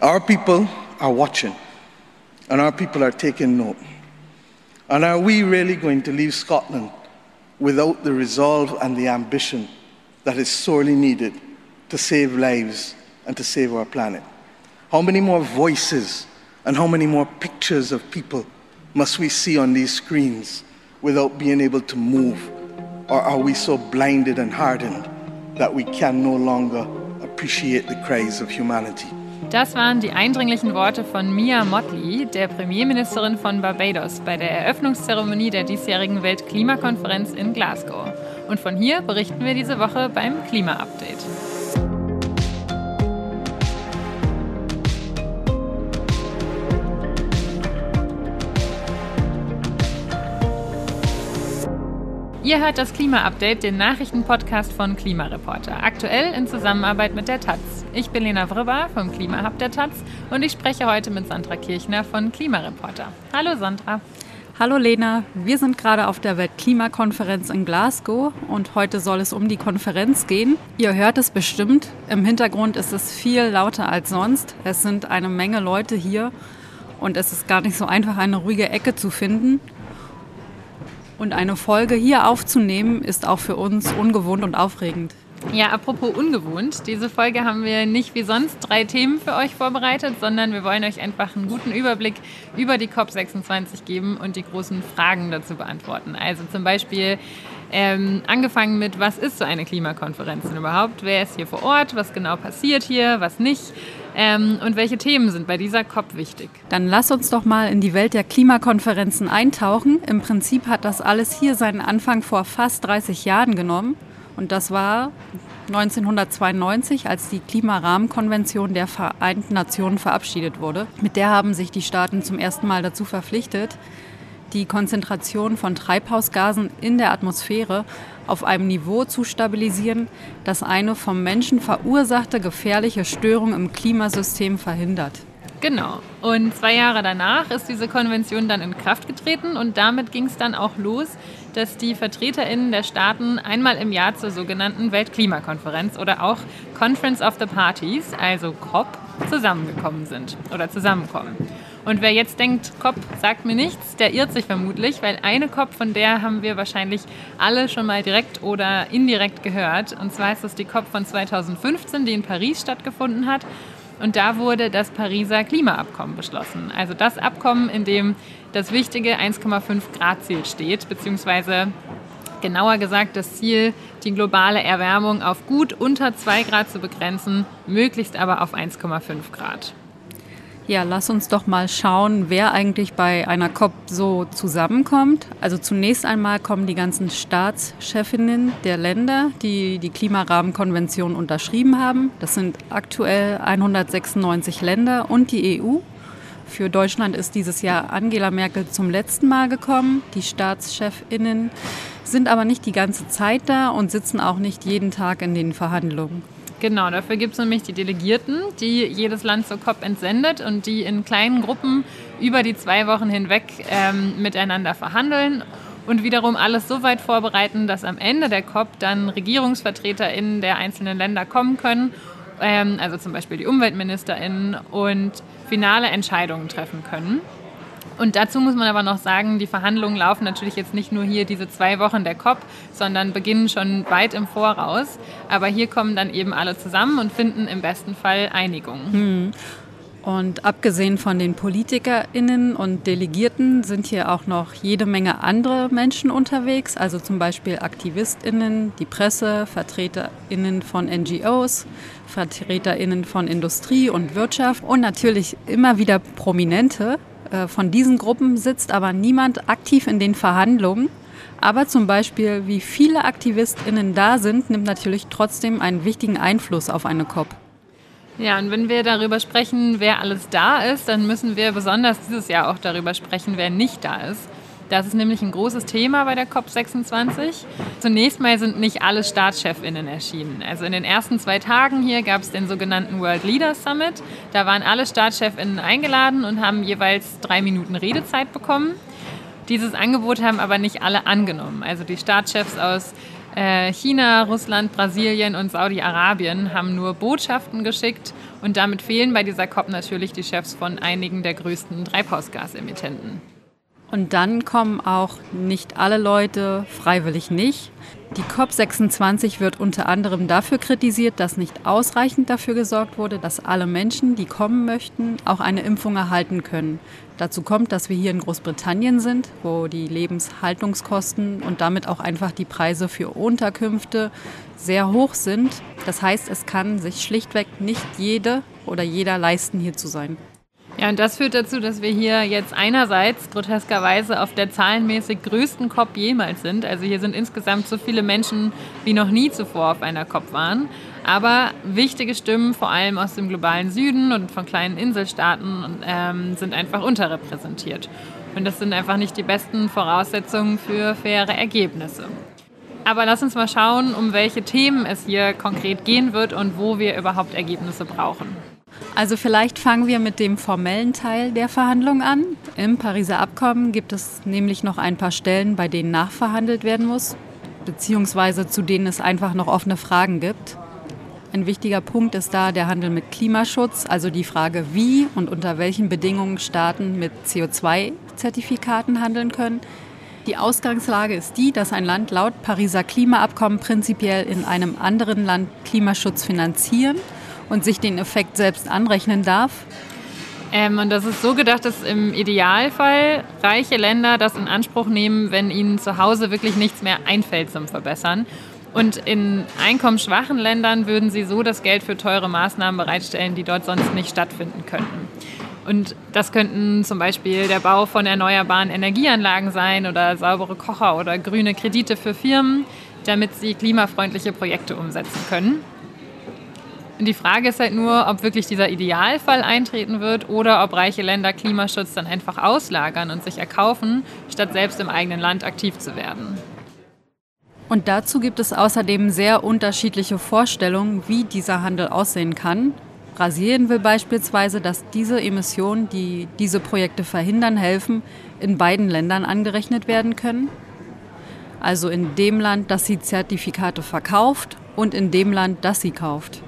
Our people are watching, and our people are taking note. And are we really going to leave Scotland without the resolve and the ambition that is sorely needed to save lives and to save our planet? How many more voices and how many more pictures of people must we see on these screens without being able to move? Or are we so blinded and hardened that we can no longer appreciate the cries of humanity? Das waren die eindringlichen Worte von Mia Motley, der Premierministerin von Barbados, bei der Eröffnungszeremonie der diesjährigen Weltklimakonferenz in Glasgow. Und von hier berichten wir diese Woche beim Klima-Update. Ihr hört das Klima-Update, den Nachrichtenpodcast von Klimareporter, aktuell in Zusammenarbeit mit der Taz. Ich bin Lena Wribber vom Klimahub der Taz und ich spreche heute mit Sandra Kirchner von Klimareporter. Hallo Sandra. Hallo Lena, wir sind gerade auf der Weltklimakonferenz in Glasgow und heute soll es um die Konferenz gehen. Ihr hört es bestimmt, im Hintergrund ist es viel lauter als sonst. Es sind eine Menge Leute hier und es ist gar nicht so einfach, eine ruhige Ecke zu finden. Und eine Folge hier aufzunehmen, ist auch für uns ungewohnt und aufregend. Ja, apropos ungewohnt. Diese Folge haben wir nicht wie sonst drei Themen für euch vorbereitet, sondern wir wollen euch einfach einen guten Überblick über die COP26 geben und die großen Fragen dazu beantworten. Also zum Beispiel ähm, angefangen mit, was ist so eine Klimakonferenz denn überhaupt? Wer ist hier vor Ort? Was genau passiert hier? Was nicht? Ähm, und welche Themen sind bei dieser COP wichtig? Dann lass uns doch mal in die Welt der Klimakonferenzen eintauchen. Im Prinzip hat das alles hier seinen Anfang vor fast 30 Jahren genommen. Und das war 1992, als die Klimarahmenkonvention der Vereinten Nationen verabschiedet wurde. Mit der haben sich die Staaten zum ersten Mal dazu verpflichtet, die Konzentration von Treibhausgasen in der Atmosphäre auf einem Niveau zu stabilisieren, das eine vom Menschen verursachte gefährliche Störung im Klimasystem verhindert. Genau. Und zwei Jahre danach ist diese Konvention dann in Kraft getreten und damit ging es dann auch los, dass die VertreterInnen der Staaten einmal im Jahr zur sogenannten Weltklimakonferenz oder auch Conference of the Parties, also COP, zusammengekommen sind oder zusammenkommen. Und wer jetzt denkt, COP sagt mir nichts, der irrt sich vermutlich, weil eine COP, von der haben wir wahrscheinlich alle schon mal direkt oder indirekt gehört. Und zwar ist das die COP von 2015, die in Paris stattgefunden hat. Und da wurde das Pariser Klimaabkommen beschlossen. Also das Abkommen, in dem das wichtige 1,5 Grad Ziel steht, beziehungsweise genauer gesagt das Ziel, die globale Erwärmung auf gut unter 2 Grad zu begrenzen, möglichst aber auf 1,5 Grad. Ja, lass uns doch mal schauen, wer eigentlich bei einer COP so zusammenkommt. Also zunächst einmal kommen die ganzen Staatschefinnen der Länder, die die Klimarahmenkonvention unterschrieben haben. Das sind aktuell 196 Länder und die EU. Für Deutschland ist dieses Jahr Angela Merkel zum letzten Mal gekommen. Die Staatschefinnen sind aber nicht die ganze Zeit da und sitzen auch nicht jeden Tag in den Verhandlungen. Genau, dafür gibt es nämlich die Delegierten, die jedes Land zur COP entsendet und die in kleinen Gruppen über die zwei Wochen hinweg ähm, miteinander verhandeln und wiederum alles so weit vorbereiten, dass am Ende der COP dann RegierungsvertreterInnen der einzelnen Länder kommen können, ähm, also zum Beispiel die UmweltministerInnen und finale Entscheidungen treffen können. Und dazu muss man aber noch sagen, die Verhandlungen laufen natürlich jetzt nicht nur hier diese zwei Wochen der COP, sondern beginnen schon weit im Voraus. Aber hier kommen dann eben alle zusammen und finden im besten Fall Einigung. Hm. Und abgesehen von den PolitikerInnen und Delegierten sind hier auch noch jede Menge andere Menschen unterwegs, also zum Beispiel AktivistInnen, die Presse, VertreterInnen von NGOs, VertreterInnen von Industrie und Wirtschaft und natürlich immer wieder Prominente, von diesen Gruppen sitzt aber niemand aktiv in den Verhandlungen. Aber zum Beispiel, wie viele AktivistInnen da sind, nimmt natürlich trotzdem einen wichtigen Einfluss auf eine COP. Ja, und wenn wir darüber sprechen, wer alles da ist, dann müssen wir besonders dieses Jahr auch darüber sprechen, wer nicht da ist. Das ist nämlich ein großes Thema bei der COP26. Zunächst mal sind nicht alle Staatschefinnen erschienen. Also in den ersten zwei Tagen hier gab es den sogenannten World Leaders Summit. Da waren alle Staatschefinnen eingeladen und haben jeweils drei Minuten Redezeit bekommen. Dieses Angebot haben aber nicht alle angenommen. Also die Staatschefs aus äh, China, Russland, Brasilien und Saudi-Arabien haben nur Botschaften geschickt Und damit fehlen bei dieser COP natürlich die Chefs von einigen der größten Treibhausgasemittenten. Und dann kommen auch nicht alle Leute freiwillig nicht. Die COP26 wird unter anderem dafür kritisiert, dass nicht ausreichend dafür gesorgt wurde, dass alle Menschen, die kommen möchten, auch eine Impfung erhalten können. Dazu kommt, dass wir hier in Großbritannien sind, wo die Lebenshaltungskosten und damit auch einfach die Preise für Unterkünfte sehr hoch sind. Das heißt, es kann sich schlichtweg nicht jede oder jeder leisten, hier zu sein. Ja, und das führt dazu, dass wir hier jetzt einerseits groteskerweise auf der zahlenmäßig größten COP jemals sind. Also hier sind insgesamt so viele Menschen wie noch nie zuvor auf einer COP waren. Aber wichtige Stimmen, vor allem aus dem globalen Süden und von kleinen Inselstaaten, ähm, sind einfach unterrepräsentiert. Und das sind einfach nicht die besten Voraussetzungen für faire Ergebnisse. Aber lass uns mal schauen, um welche Themen es hier konkret gehen wird und wo wir überhaupt Ergebnisse brauchen. Also vielleicht fangen wir mit dem formellen Teil der Verhandlungen an. Im Pariser Abkommen gibt es nämlich noch ein paar Stellen, bei denen nachverhandelt werden muss, beziehungsweise zu denen es einfach noch offene Fragen gibt. Ein wichtiger Punkt ist da der Handel mit Klimaschutz, also die Frage, wie und unter welchen Bedingungen Staaten mit CO2-Zertifikaten handeln können. Die Ausgangslage ist die, dass ein Land laut Pariser Klimaabkommen prinzipiell in einem anderen Land Klimaschutz finanzieren und sich den Effekt selbst anrechnen darf? Ähm, und das ist so gedacht, dass im Idealfall reiche Länder das in Anspruch nehmen, wenn ihnen zu Hause wirklich nichts mehr einfällt zum Verbessern. Und in einkommensschwachen Ländern würden sie so das Geld für teure Maßnahmen bereitstellen, die dort sonst nicht stattfinden könnten. Und das könnten zum Beispiel der Bau von erneuerbaren Energieanlagen sein oder saubere Kocher oder grüne Kredite für Firmen, damit sie klimafreundliche Projekte umsetzen können. Die Frage ist halt nur, ob wirklich dieser Idealfall eintreten wird oder ob reiche Länder Klimaschutz dann einfach auslagern und sich erkaufen, statt selbst im eigenen Land aktiv zu werden. Und dazu gibt es außerdem sehr unterschiedliche Vorstellungen, wie dieser Handel aussehen kann. Brasilien will beispielsweise, dass diese Emissionen, die diese Projekte verhindern, helfen, in beiden Ländern angerechnet werden können. Also in dem Land, das sie Zertifikate verkauft und in dem Land, das sie kauft.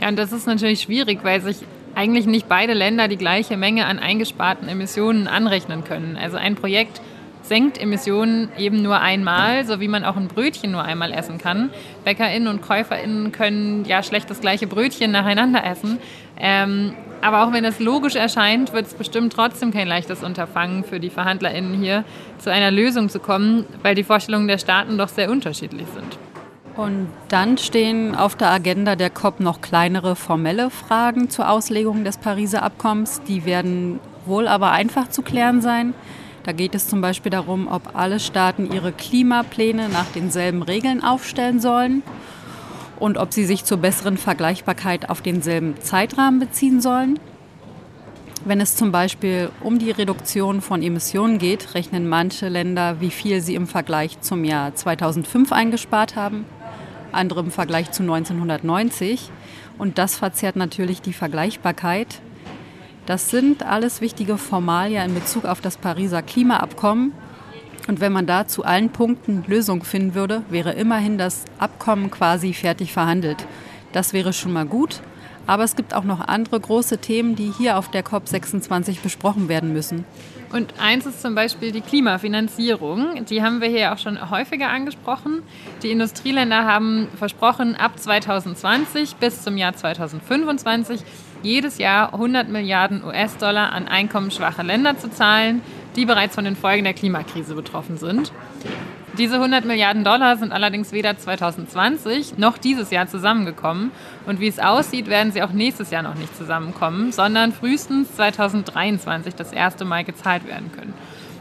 Ja, und das ist natürlich schwierig, weil sich eigentlich nicht beide Länder die gleiche Menge an eingesparten Emissionen anrechnen können. Also ein Projekt senkt Emissionen eben nur einmal, so wie man auch ein Brötchen nur einmal essen kann. BäckerInnen und KäuferInnen können ja schlecht das gleiche Brötchen nacheinander essen. Ähm, aber auch wenn es logisch erscheint, wird es bestimmt trotzdem kein leichtes Unterfangen für die VerhandlerInnen hier, zu einer Lösung zu kommen, weil die Vorstellungen der Staaten doch sehr unterschiedlich sind. Und dann stehen auf der Agenda der COP noch kleinere formelle Fragen zur Auslegung des Pariser Abkommens. Die werden wohl aber einfach zu klären sein. Da geht es zum Beispiel darum, ob alle Staaten ihre Klimapläne nach denselben Regeln aufstellen sollen und ob sie sich zur besseren Vergleichbarkeit auf denselben Zeitrahmen beziehen sollen. Wenn es zum Beispiel um die Reduktion von Emissionen geht, rechnen manche Länder, wie viel sie im Vergleich zum Jahr 2005 eingespart haben andere im Vergleich zu 1990. Und das verzerrt natürlich die Vergleichbarkeit. Das sind alles wichtige Formalien in Bezug auf das Pariser Klimaabkommen. Und wenn man da zu allen Punkten Lösungen finden würde, wäre immerhin das Abkommen quasi fertig verhandelt. Das wäre schon mal gut. Aber es gibt auch noch andere große Themen, die hier auf der COP26 besprochen werden müssen. Und eins ist zum Beispiel die Klimafinanzierung. Die haben wir hier auch schon häufiger angesprochen. Die Industrieländer haben versprochen, ab 2020 bis zum Jahr 2025 jedes Jahr 100 Milliarden US-Dollar an einkommensschwache Länder zu zahlen, die bereits von den Folgen der Klimakrise betroffen sind. Diese 100 Milliarden Dollar sind allerdings weder 2020 noch dieses Jahr zusammengekommen. Und wie es aussieht, werden sie auch nächstes Jahr noch nicht zusammenkommen, sondern frühestens 2023 das erste Mal gezahlt werden können.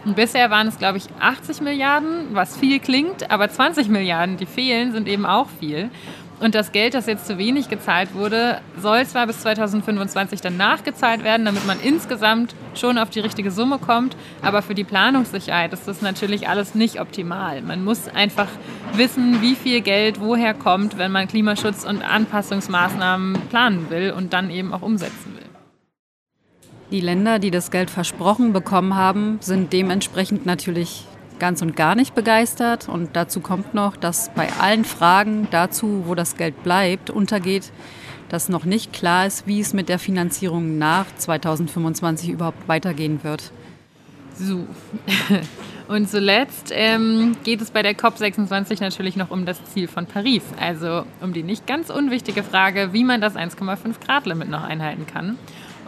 Und bisher waren es, glaube ich, 80 Milliarden, was viel klingt, aber 20 Milliarden, die fehlen, sind eben auch viel. Und das Geld, das jetzt zu wenig gezahlt wurde, soll zwar bis 2025 dann nachgezahlt werden, damit man insgesamt schon auf die richtige Summe kommt, aber für die Planungssicherheit ist das natürlich alles nicht optimal. Man muss einfach wissen, wie viel Geld woher kommt, wenn man Klimaschutz und Anpassungsmaßnahmen planen will und dann eben auch umsetzen will. Die Länder, die das Geld versprochen bekommen haben, sind dementsprechend natürlich ganz und gar nicht begeistert. Und dazu kommt noch, dass bei allen Fragen dazu, wo das Geld bleibt, untergeht, dass noch nicht klar ist, wie es mit der Finanzierung nach 2025 überhaupt weitergehen wird. So. Und zuletzt ähm, geht es bei der COP26 natürlich noch um das Ziel von Paris, also um die nicht ganz unwichtige Frage, wie man das 1,5 Grad Limit noch einhalten kann.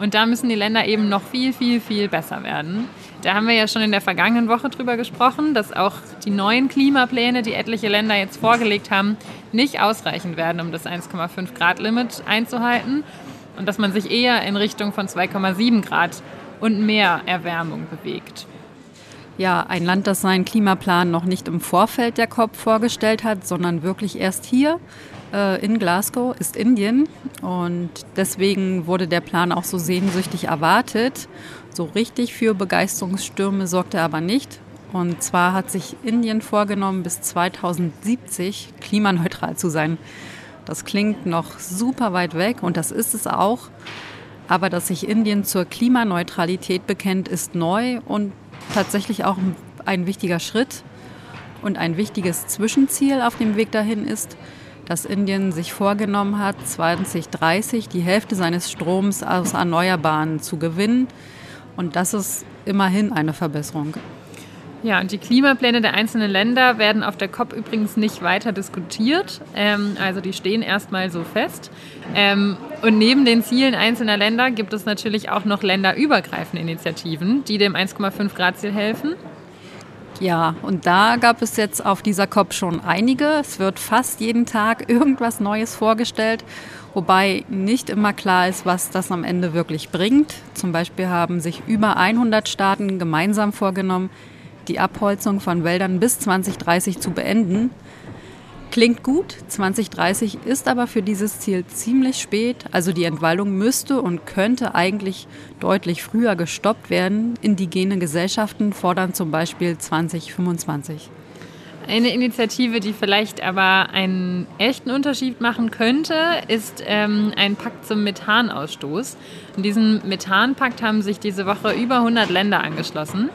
Und da müssen die Länder eben noch viel, viel, viel besser werden. Da haben wir ja schon in der vergangenen Woche drüber gesprochen, dass auch die neuen Klimapläne, die etliche Länder jetzt vorgelegt haben, nicht ausreichen werden, um das 1,5 Grad Limit einzuhalten. Und dass man sich eher in Richtung von 2,7 Grad und mehr Erwärmung bewegt. Ja, ein Land, das seinen Klimaplan noch nicht im Vorfeld der COP vorgestellt hat, sondern wirklich erst hier äh, in Glasgow, ist Indien. Und deswegen wurde der Plan auch so sehnsüchtig erwartet. So richtig für Begeisterungsstürme sorgte er aber nicht. Und zwar hat sich Indien vorgenommen, bis 2070 klimaneutral zu sein. Das klingt noch super weit weg und das ist es auch. Aber dass sich Indien zur Klimaneutralität bekennt, ist neu und tatsächlich auch ein wichtiger Schritt. Und ein wichtiges Zwischenziel auf dem Weg dahin ist, dass Indien sich vorgenommen hat, 2030 die Hälfte seines Stroms aus Erneuerbaren zu gewinnen. Und das ist immerhin eine Verbesserung. Ja, und die Klimapläne der einzelnen Länder werden auf der COP übrigens nicht weiter diskutiert. Ähm, also die stehen erstmal so fest. Ähm, und neben den Zielen einzelner Länder gibt es natürlich auch noch länderübergreifende Initiativen, die dem 1,5 Grad Ziel helfen. Ja, und da gab es jetzt auf dieser COP schon einige. Es wird fast jeden Tag irgendwas Neues vorgestellt, wobei nicht immer klar ist, was das am Ende wirklich bringt. Zum Beispiel haben sich über 100 Staaten gemeinsam vorgenommen, die Abholzung von Wäldern bis 2030 zu beenden. Klingt gut, 2030 ist aber für dieses Ziel ziemlich spät. Also die Entwaldung müsste und könnte eigentlich deutlich früher gestoppt werden. Indigene Gesellschaften fordern zum Beispiel 2025. Eine Initiative, die vielleicht aber einen echten Unterschied machen könnte, ist ähm, ein Pakt zum Methanausstoß. In diesem Methanpakt haben sich diese Woche über 100 Länder angeschlossen.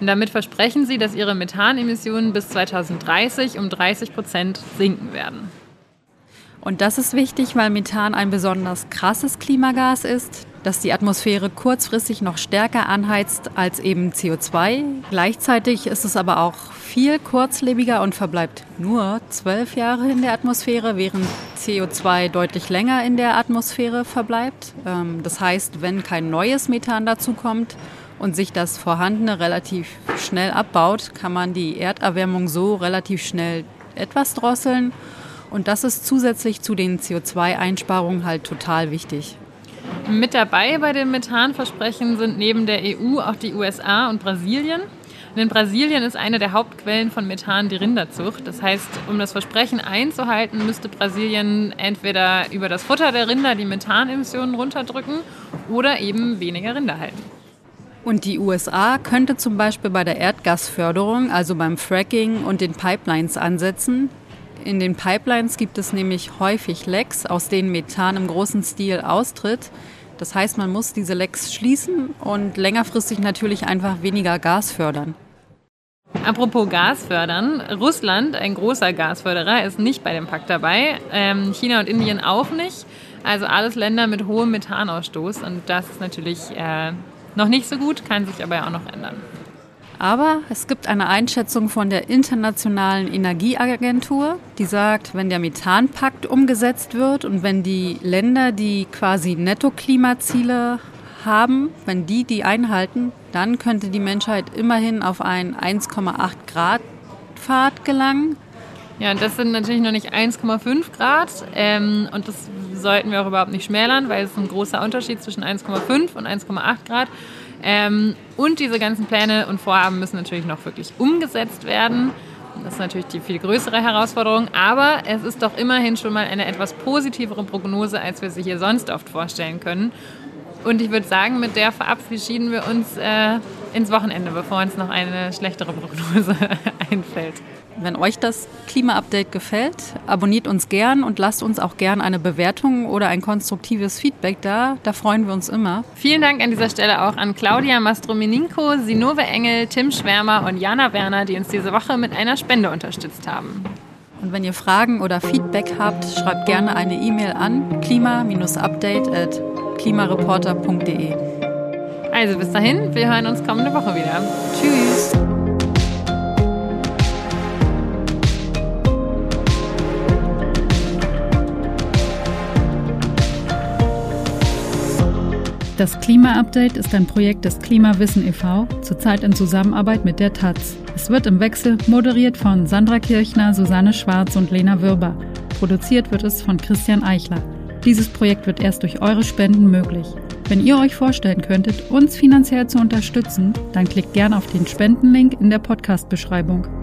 Und damit versprechen sie, dass ihre Methanemissionen bis 2030 um 30 Prozent sinken werden. Und das ist wichtig, weil Methan ein besonders krasses Klimagas ist, das die Atmosphäre kurzfristig noch stärker anheizt als eben CO2. Gleichzeitig ist es aber auch viel kurzlebiger und verbleibt nur zwölf Jahre in der Atmosphäre, während CO2 deutlich länger in der Atmosphäre verbleibt. Ähm, das heißt, wenn kein neues Methan dazukommt, und sich das Vorhandene relativ schnell abbaut, kann man die Erderwärmung so relativ schnell etwas drosseln. Und das ist zusätzlich zu den CO2-Einsparungen halt total wichtig. Mit dabei bei dem Methanversprechen sind neben der EU auch die USA und Brasilien. Und in Brasilien ist eine der Hauptquellen von Methan die Rinderzucht. Das heißt, um das Versprechen einzuhalten, müsste Brasilien entweder über das Futter der Rinder die Methanemissionen runterdrücken oder eben weniger Rinder halten. Und die USA könnte zum Beispiel bei der Erdgasförderung, also beim Fracking und den Pipelines ansetzen. In den Pipelines gibt es nämlich häufig Lecks, aus denen Methan im großen Stil austritt. Das heißt, man muss diese Lecks schließen und längerfristig natürlich einfach weniger Gas fördern. Apropos Gas fördern, Russland, ein großer Gasförderer, ist nicht bei dem Pakt dabei. Ähm, China und Indien auch nicht. Also alles Länder mit hohem Methanausstoß. Und das ist natürlich äh, noch nicht so gut, kann sich aber ja auch noch ändern. Aber es gibt eine Einschätzung von der Internationalen Energieagentur, die sagt, wenn der Methanpakt umgesetzt wird und wenn die Länder, die quasi Netto-Klimaziele haben, wenn die die einhalten, dann könnte die Menschheit immerhin auf einen 1,8 Grad Pfad gelangen. Ja, das sind natürlich noch nicht 1,5 Grad ähm, und das sollten wir auch überhaupt nicht schmälern, weil es ein großer Unterschied zwischen 1,5 und 1,8 Grad. Ähm, und diese ganzen Pläne und Vorhaben müssen natürlich noch wirklich umgesetzt werden. Das ist natürlich die viel größere Herausforderung, aber es ist doch immerhin schon mal eine etwas positivere Prognose, als wir sie hier sonst oft vorstellen können. Und ich würde sagen, mit der verabschieden wir uns äh, ins Wochenende, bevor uns noch eine schlechtere Prognose einfällt. Wenn euch das Klima-Update gefällt, abonniert uns gern und lasst uns auch gern eine Bewertung oder ein konstruktives Feedback da. Da freuen wir uns immer. Vielen Dank an dieser Stelle auch an Claudia Mastromininko, Sinove Engel, Tim Schwärmer und Jana Werner, die uns diese Woche mit einer Spende unterstützt haben. Und wenn ihr Fragen oder Feedback habt, schreibt gerne eine E-Mail an klima-update at klimareporter.de. Also bis dahin, wir hören uns kommende Woche wieder. Tschüss. Das Klima-Update ist ein Projekt des Klimawissen e.V., zurzeit in Zusammenarbeit mit der Taz. Es wird im Wechsel moderiert von Sandra Kirchner, Susanne Schwarz und Lena Würber. Produziert wird es von Christian Eichler. Dieses Projekt wird erst durch eure Spenden möglich. Wenn ihr euch vorstellen könntet, uns finanziell zu unterstützen, dann klickt gerne auf den Spendenlink in der Podcast-Beschreibung.